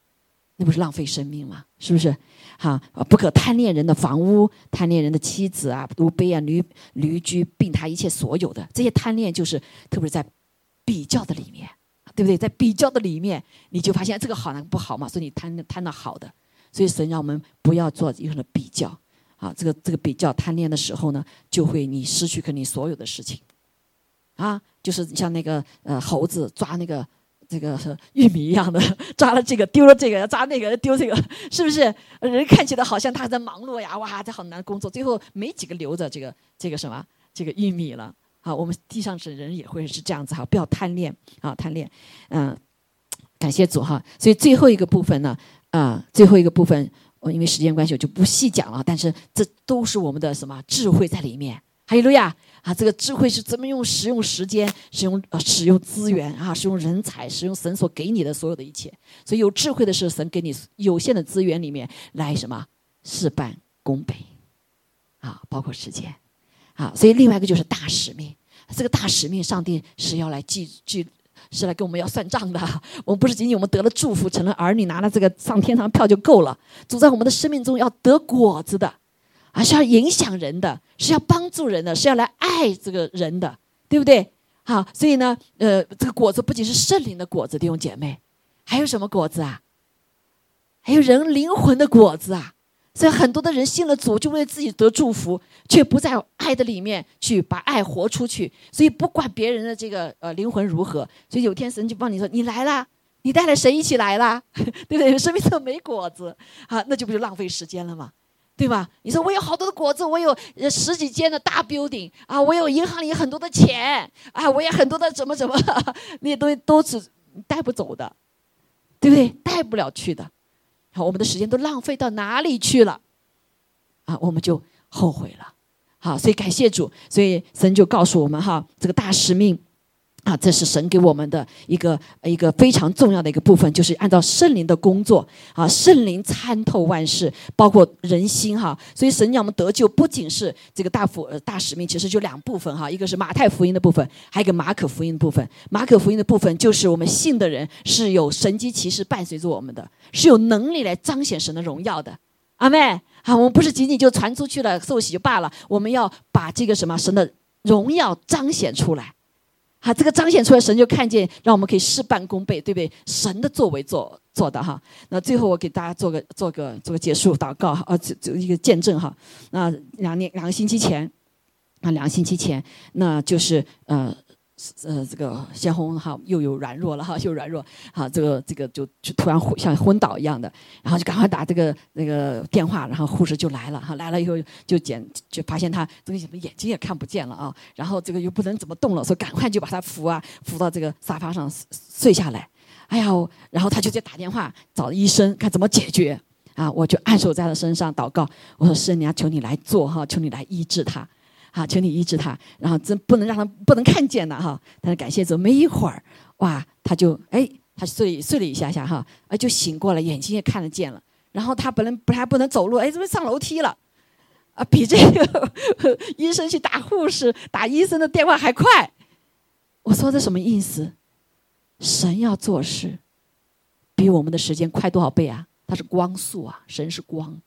A: 那不是浪费生命吗？是不是？哈，不可贪恋人的房屋，贪恋人的妻子啊、奴婢啊、驴驴驹，并他一切所有的这些贪恋，就是特别是在比较的里面，对不对？在比较的里面，你就发现这个好那个不好嘛，所以你贪贪到好的。所以神让我们不要做任何的比较啊，这个这个比较贪恋的时候呢，就会你失去肯定所有的事情，啊，就是像那个呃猴子抓那个这个 玉米一样的，抓了这个丢了这个，抓那个丢这个，是不是？人看起来好像他在忙碌呀，哇，他好难工作，最后没几个留着这个这个什么这个玉米了。好，我们地上是人也会是这样子哈，不要贪恋啊，贪恋，嗯，感谢主哈。所以最后一个部分呢。啊，最后一个部分，我因为时间关系我就不细讲了。但是这都是我们的什么智慧在里面？哈利路亚啊！这个智慧是怎么用使用时间、使用呃使用资源啊、使用人才、使用神所给你的所有的一切。所以有智慧的是神给你有限的资源里面来什么事半功倍啊，包括时间啊。所以另外一个就是大使命，这个大使命，上帝是要来记记。是来跟我们要算账的。我们不是仅仅我们得了祝福，成了儿女，拿了这个上天堂票就够了。主在我们的生命中要得果子的，而是要影响人的，是要帮助人的，是要来爱这个人的，对不对？好，所以呢，呃，这个果子不仅是圣灵的果子，弟兄姐妹，还有什么果子啊？还有人灵魂的果子啊！所以很多的人信了主，就为自己得祝福，却不在爱的里面去把爱活出去。所以不管别人的这个呃灵魂如何，所以有天神就帮你说：“你来啦，你带了神一起来啦？对不对？生命中没果子啊，那就不是浪费时间了嘛，对吧？你说我有好多的果子，我有十几间的大 building 啊，我有银行里很多的钱啊，我有很多的怎么怎么那些东西都是带不走的，对不对？带不了去的。”我们的时间都浪费到哪里去了？啊，我们就后悔了。好，所以感谢主，所以神就告诉我们哈，这个大使命。啊，这是神给我们的一个一个非常重要的一个部分，就是按照圣灵的工作啊，圣灵参透万事，包括人心哈。所以神让我们得救，不仅是这个大福大使命，其实就两部分哈，一个是马太福音的部分，还有一个马可福音的部分。马可福音的部分就是我们信的人是有神机骑士伴随着我们的，是有能力来彰显神的荣耀的。阿妹啊，我们不是仅仅就传出去了受洗就罢了，我们要把这个什么神的荣耀彰显出来。啊，这个彰显出来，神就看见，让我们可以事半功倍，对不对？神的作为做做的哈。那最后我给大家做个做个做个结束祷告啊，这这一个见证哈。那两年两个星期前，啊，两个星期前，那就是呃。呃，这个先红哈又有软弱了哈，又软弱，哈，这个这个就就突然昏像昏倒一样的，然后就赶快打这个那个电话，然后护士就来了哈，来了以后就检就发现他这个眼睛也看不见了啊，然后这个又不能怎么动了，所以赶快就把他扶啊扶到这个沙发上睡下来，哎呀，然后他就在打电话找医生看怎么解决啊，我就按手在他身上祷告，我说圣娘求你来做哈，求你来医治他。啊，求你医治他，然后真不能让他不能看见了哈。但是感谢主，没一会儿，哇，他就哎，他睡睡了一下下哈，哎，就醒过来，眼睛也看得见了。然后他本来不还不能走路，哎，怎么上楼梯了？啊，比这个 医生去打护士、打医生的电话还快。我说这什么意思？神要做事，比我们的时间快多少倍啊？他是光速啊，神是光，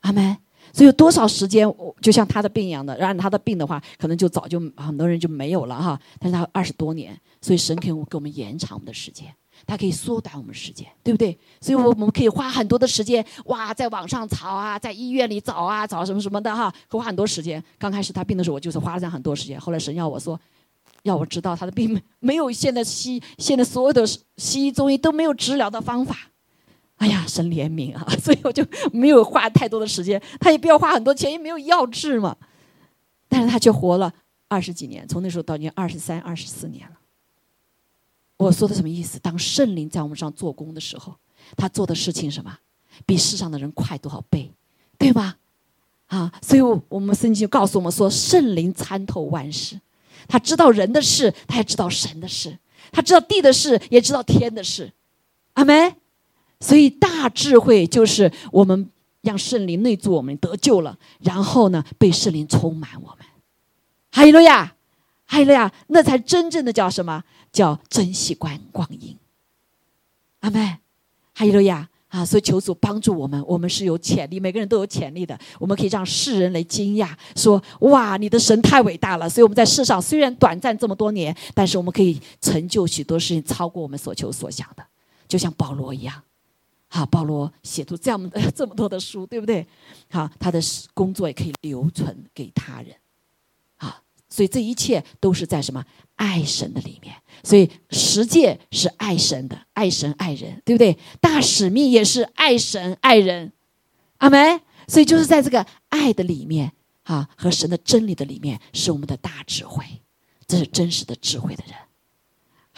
A: 阿门。所以有多少时间，就像他的病一样的，按他的病的话，可能就早就很多人就没有了哈。但是他二十多年，所以神可以给我们延长我们的时间，他可以缩短我们时间，对不对？所以我我们可以花很多的时间，哇，在网上找啊，在医院里找啊，找什么什么的哈，可花很多时间。刚开始他病的时候，我就是花了这样很多时间。后来神要我说，要我知道他的病没有现在西现在所有的西医中医都没有治疗的方法。哎呀，神怜悯啊！所以我就没有花太多的时间，他也不要花很多钱，也没有药治嘛。但是他却活了二十几年，从那时候到年二十三、二十四年了。我说的什么意思？当圣灵在我们上做工的时候，他做的事情什么，比世上的人快多少倍，对吧？啊，所以我们圣经就告诉我们说，圣灵参透万事，他知道人的事，他也知道神的事，他知道地的事，也知道天的事。阿门。所以大智慧就是我们让圣灵内住，我们得救了，然后呢被圣灵充满我们。哈利路亚，还有呀，那才真正的叫什么？叫珍惜光光阴。阿妹，还有呀啊！所以求主帮助我们，我们是有潜力，每个人都有潜力的。我们可以让世人来惊讶，说：“哇，你的神太伟大了！”所以我们在世上虽然短暂这么多年，但是我们可以成就许多事情，超过我们所求所想的。就像保罗一样，好，保罗写出这样的 这么多的书，对不对？好，他的工作也可以留存给他人。好，所以这一切都是在什么？爱神的里面，所以十诫是爱神的，爱神爱人，对不对？大使命也是爱神爱人，阿门。所以就是在这个爱的里面，啊，和神的真理的里面，是我们的大智慧，这是真实的智慧的人。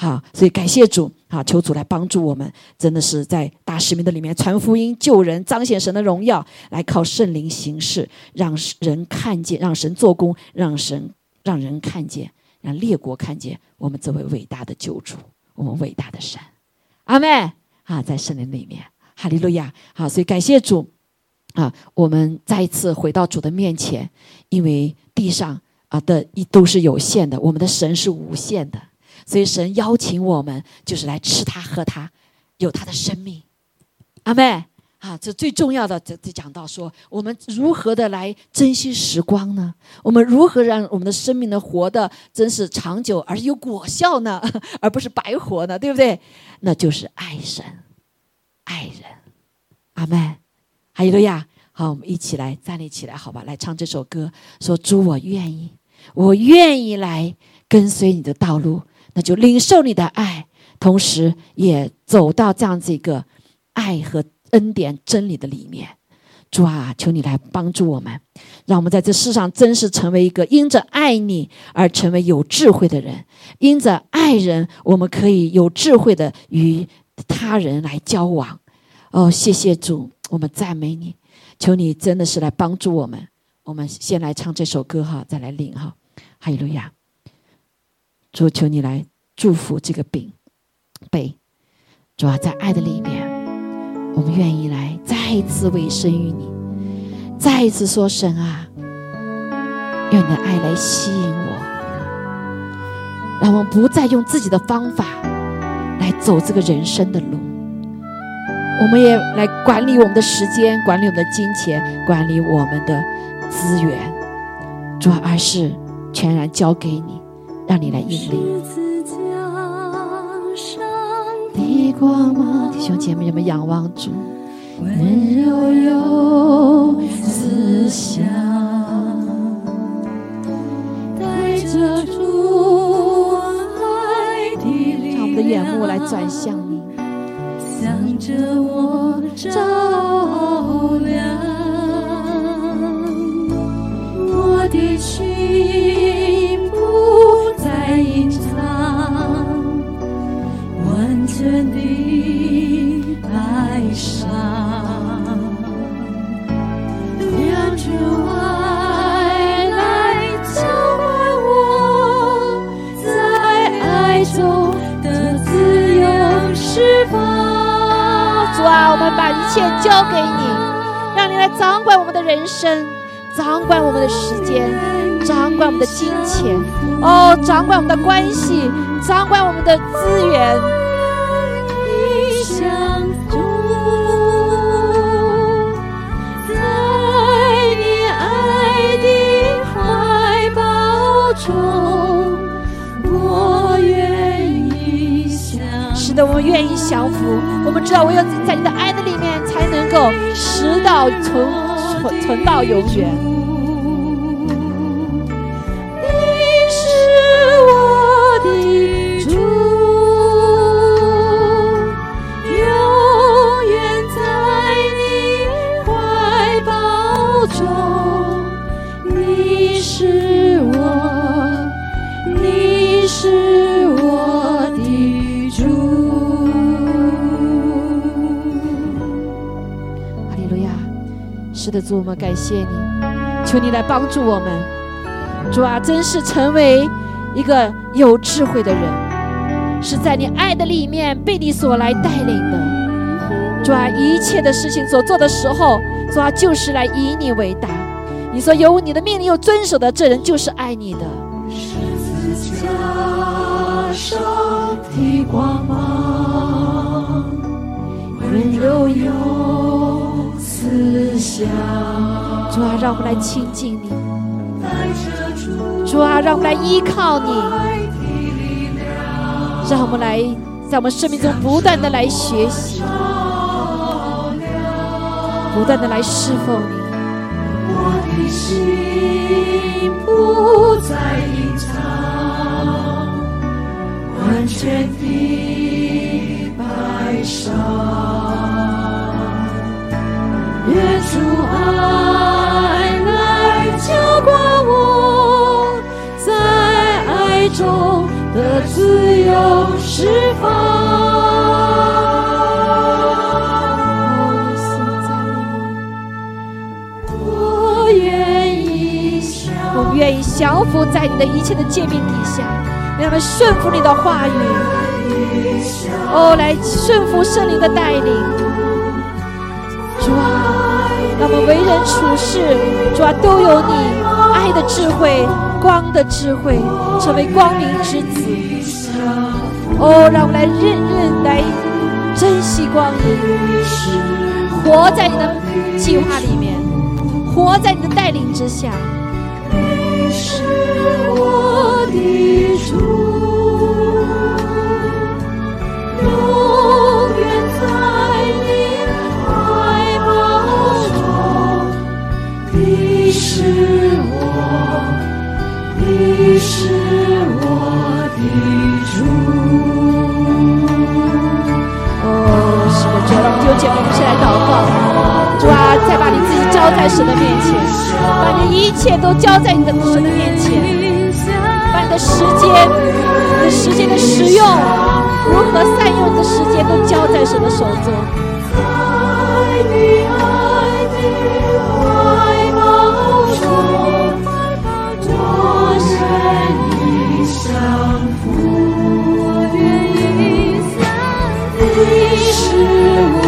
A: 好，所以感谢主，啊，求主来帮助我们，真的是在大使命的里面传福音、救人、彰显神的荣耀，来靠圣灵行事，让人看见，让神做工，让神让人看见。让列国看见我们这位伟大的救主，我们伟大的神，阿妹啊，在圣灵里面，哈利路亚！好，所以感谢主啊，我们再一次回到主的面前，因为地上啊的一都是有限的，我们的神是无限的，所以神邀请我们就是来吃他喝他，有他的生命，阿妹。啊，这最重要的，这这讲到说，我们如何的来珍惜时光呢？我们如何让我们的生命呢活的真是长久而有果效呢？而不是白活呢？对不对？那就是爱神、爱人。阿妹。哈利路亚。好，我们一起来站立起来，好吧？来唱这首歌，说主，我愿意，我愿意来跟随你的道路，那就领受你的爱，同时也走到这样子一个爱和。恩典真理的里面，主啊，求你来帮助我们，让我们在这世上真是成为一个因着爱你而成为有智慧的人，因着爱人，我们可以有智慧的与他人来交往。哦，谢谢主，我们赞美你，求你真的是来帮助我们。我们先来唱这首歌哈，再来领哈，哈利路亚。主，求你来祝福这个饼杯，主啊，在爱的里面。我们愿意来再一次委身于你，再一次说神啊，用你的爱来吸引我，让我们不再用自己的方法来走这个人生的路。我们也来管理我们的时间，管理我们的金钱，管理我们的资源，主要而是全然交给你，让你来引领。的光芒，弟兄姐妹们仰望主，温柔又慈祥，带着主爱的力量，让我们的眼目来转向你，向着我切交给你，让你来掌管我们的人生，掌管我们的时间，掌管我们的金钱，哦，掌管我们的关系，掌管我们的资源。是的，我们愿意降服。我们知道，唯有在你的爱的里够实到存存存到永远。的主，我们感谢你，求你来帮助我们。主啊，真是成为一个有智慧的人，是在你爱的里面被你所来带领的。主啊，一切的事情所做的时候，主啊，就是来以你为大。你说有你的命令又遵守的这人，就是爱你的。
B: 上的光芒，温柔又
A: 主啊，让我们来亲近你。主啊，让我们来依靠你。让我们来在我们生命中不断的来学习，不断的来侍奉你。
B: 我的心不再隐藏，完全的摆上。愿主爱来浇灌我，在爱中的自由释放。我愿意降
A: 我愿意降服在你的一切的诫命底下，让我们顺服你的话语。哦，来顺服圣灵的带领。主啊，让我们为人处事，主啊，都有你爱的智慧、光的智慧，成为光明之子。哦，让我们来认认来珍惜光阴，活在你的计划里面，活在你的带领之下。
B: 你是我的主，
A: 兄姐妹，我们一起来祷告。主啊，再把你自己交在神的面前，把你的一切都交在你的神的面前，把你的时间、你的时间的使用，如何善用你的时间，都交在神的手中。
B: 在你爱的怀抱中，我愿意降服，你是我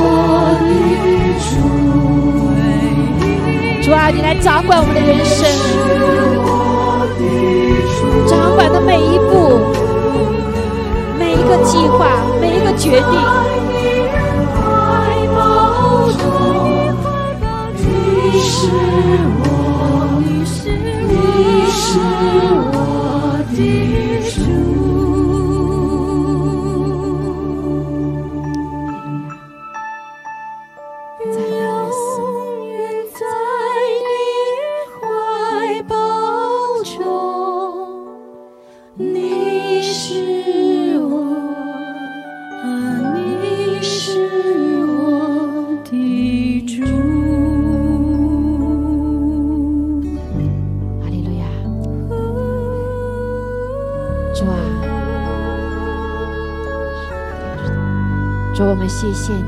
B: 主，
A: 啊，你来掌管我们的人生，掌管的每一步、每一个计划、每一个决定。
B: 你是我的你是我，你是我的主。
A: 哈利路亚，主啊，主，我们谢谢你。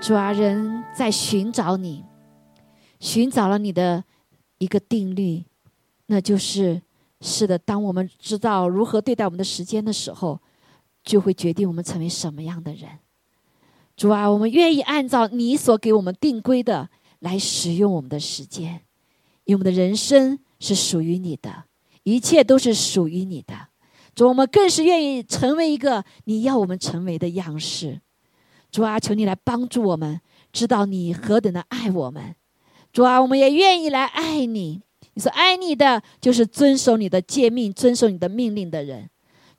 A: 主啊，人在寻找你，寻找了你的一个定律，那就是是的。当我们知道如何对待我们的时间的时候，就会决定我们成为什么样的人。主啊，我们愿意按照你所给我们定规的来使用我们的时间，因为我们的人生是属于你的，一切都是属于你的。主，我们更是愿意成为一个你要我们成为的样式。主啊，求你来帮助我们，知道你何等的爱我们。主啊，我们也愿意来爱你。你说爱你的，就是遵守你的诫命、遵守你的命令的人。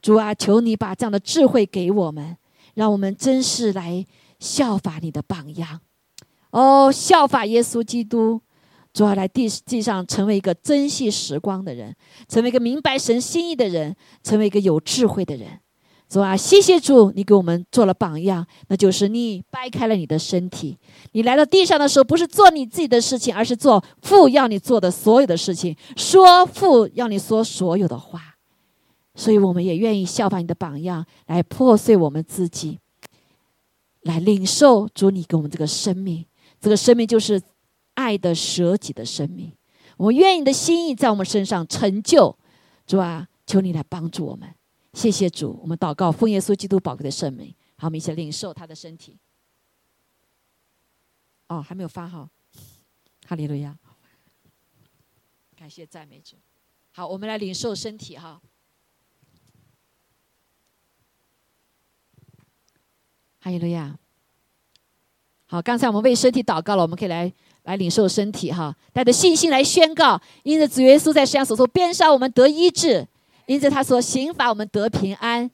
A: 主啊，求你把这样的智慧给我们，让我们真是来效法你的榜样。哦，效法耶稣基督。主啊，来地地上成为一个珍惜时光的人，成为一个明白神心意的人，成为一个有智慧的人。主啊，谢谢主，你给我们做了榜样，那就是你掰开了你的身体，你来到地上的时候，不是做你自己的事情，而是做父要你做的所有的事情，说父要你说所有的话。所以，我们也愿意效法你的榜样，来破碎我们自己，来领受主你给我们这个生命。这个生命就是爱的舍己的生命。我们愿你的心意在我们身上成就，主啊，求你来帮助我们。谢谢主，我们祷告，奉耶稣基督宝贵的圣名。好，我们一起领受他的身体。哦，还没有发哈，哈利路亚。感谢赞美主。好，我们来领受身体哈。哈利路亚。好，刚才我们为身体祷告了，我们可以来来领受身体哈，带着信心来宣告。因着主耶稣在世上所说，边上我们得医治；因此他说刑罚我们得平安。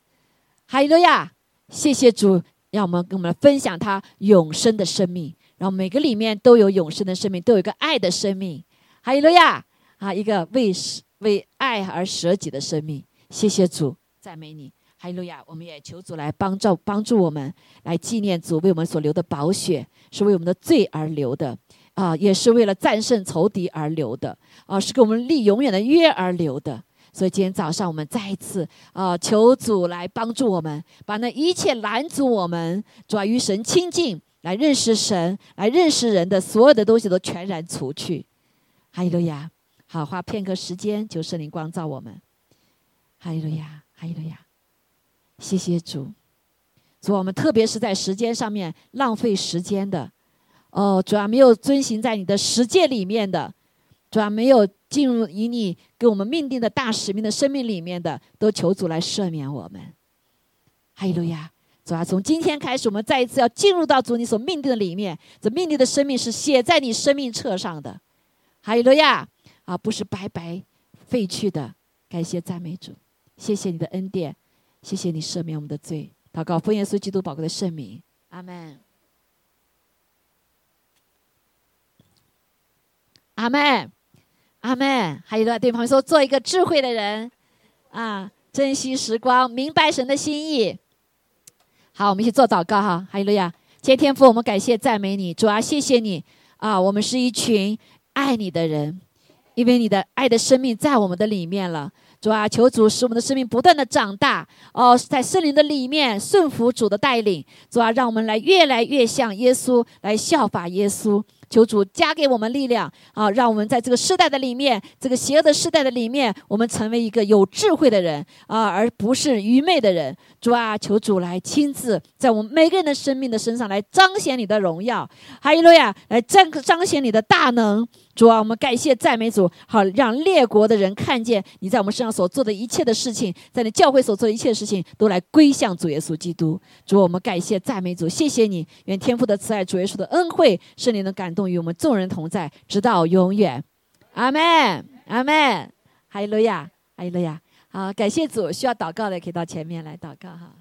A: 哈利路亚！谢谢主，让我们跟我们分享他永生的生命。然后每个里面都有永生的生命，都有一个爱的生命。哈利路亚！啊，一个为为爱而舍己的生命。谢谢主，赞美你。哈利路亚！我们也求主来帮助帮助我们，来纪念主为我们所流的宝血，是为我们的罪而流的啊，也是为了战胜仇敌而流的啊，是给我们立永远的约而流的。所以今天早上我们再一次啊，求主来帮助我们，把那一切拦阻我们主要与神亲近、来认识神、来认识人的所有的东西都全然除去。哈利路亚！好，花片刻时间求圣灵光照我们。哈利路亚！哈利路亚！谢谢主，主，我们特别是在时间上面浪费时间的，哦，主要没有遵行在你的实践里面的，主要没有进入以你给我们命定的大使命的生命里面的，都求主来赦免我们。哈利路亚！主啊，从今天开始，我们再一次要进入到主你所命定的里面，这命定的生命是写在你生命册上的。哈利路亚！啊，不是白白废去的。感谢赞美主，谢谢你的恩典。谢谢你赦免我们的罪，祷告奉耶稣基督宝贵的圣名，阿门，阿门，阿门。还有个对朋友说，做一个智慧的人，啊，珍惜时光，明白神的心意。好，我们一起做祷告哈，哈利路亚。天天父，我们感谢赞美你，主啊，谢谢你啊，我们是一群爱你的人，因为你的爱的生命在我们的里面了。主啊，求主使我们的生命不断的长大哦，在圣灵的里面顺服主的带领。主啊，让我们来越来越像耶稣，来效法耶稣。求主加给我们力量啊，让我们在这个时代的里面，这个邪恶的时代的里面，我们成为一个有智慧的人啊，而不是愚昧的人。主啊，求主来亲自在我们每个人的生命的身上来彰显你的荣耀，哈利路亚，来彰彰显你的大能。主啊，我们感谢赞美主，好让列国的人看见你在我们身上所做的一切的事情，在你教会所做的一切事情，都来归向主耶稣基督。主，我们感谢赞美主，谢谢你，愿天父的慈爱、主耶稣的恩惠，圣灵的感动与我们众人同在，直到永远。阿门，阿门，哈利路亚，哈利路亚。好，感谢主，需要祷告的可以到前面来祷告哈。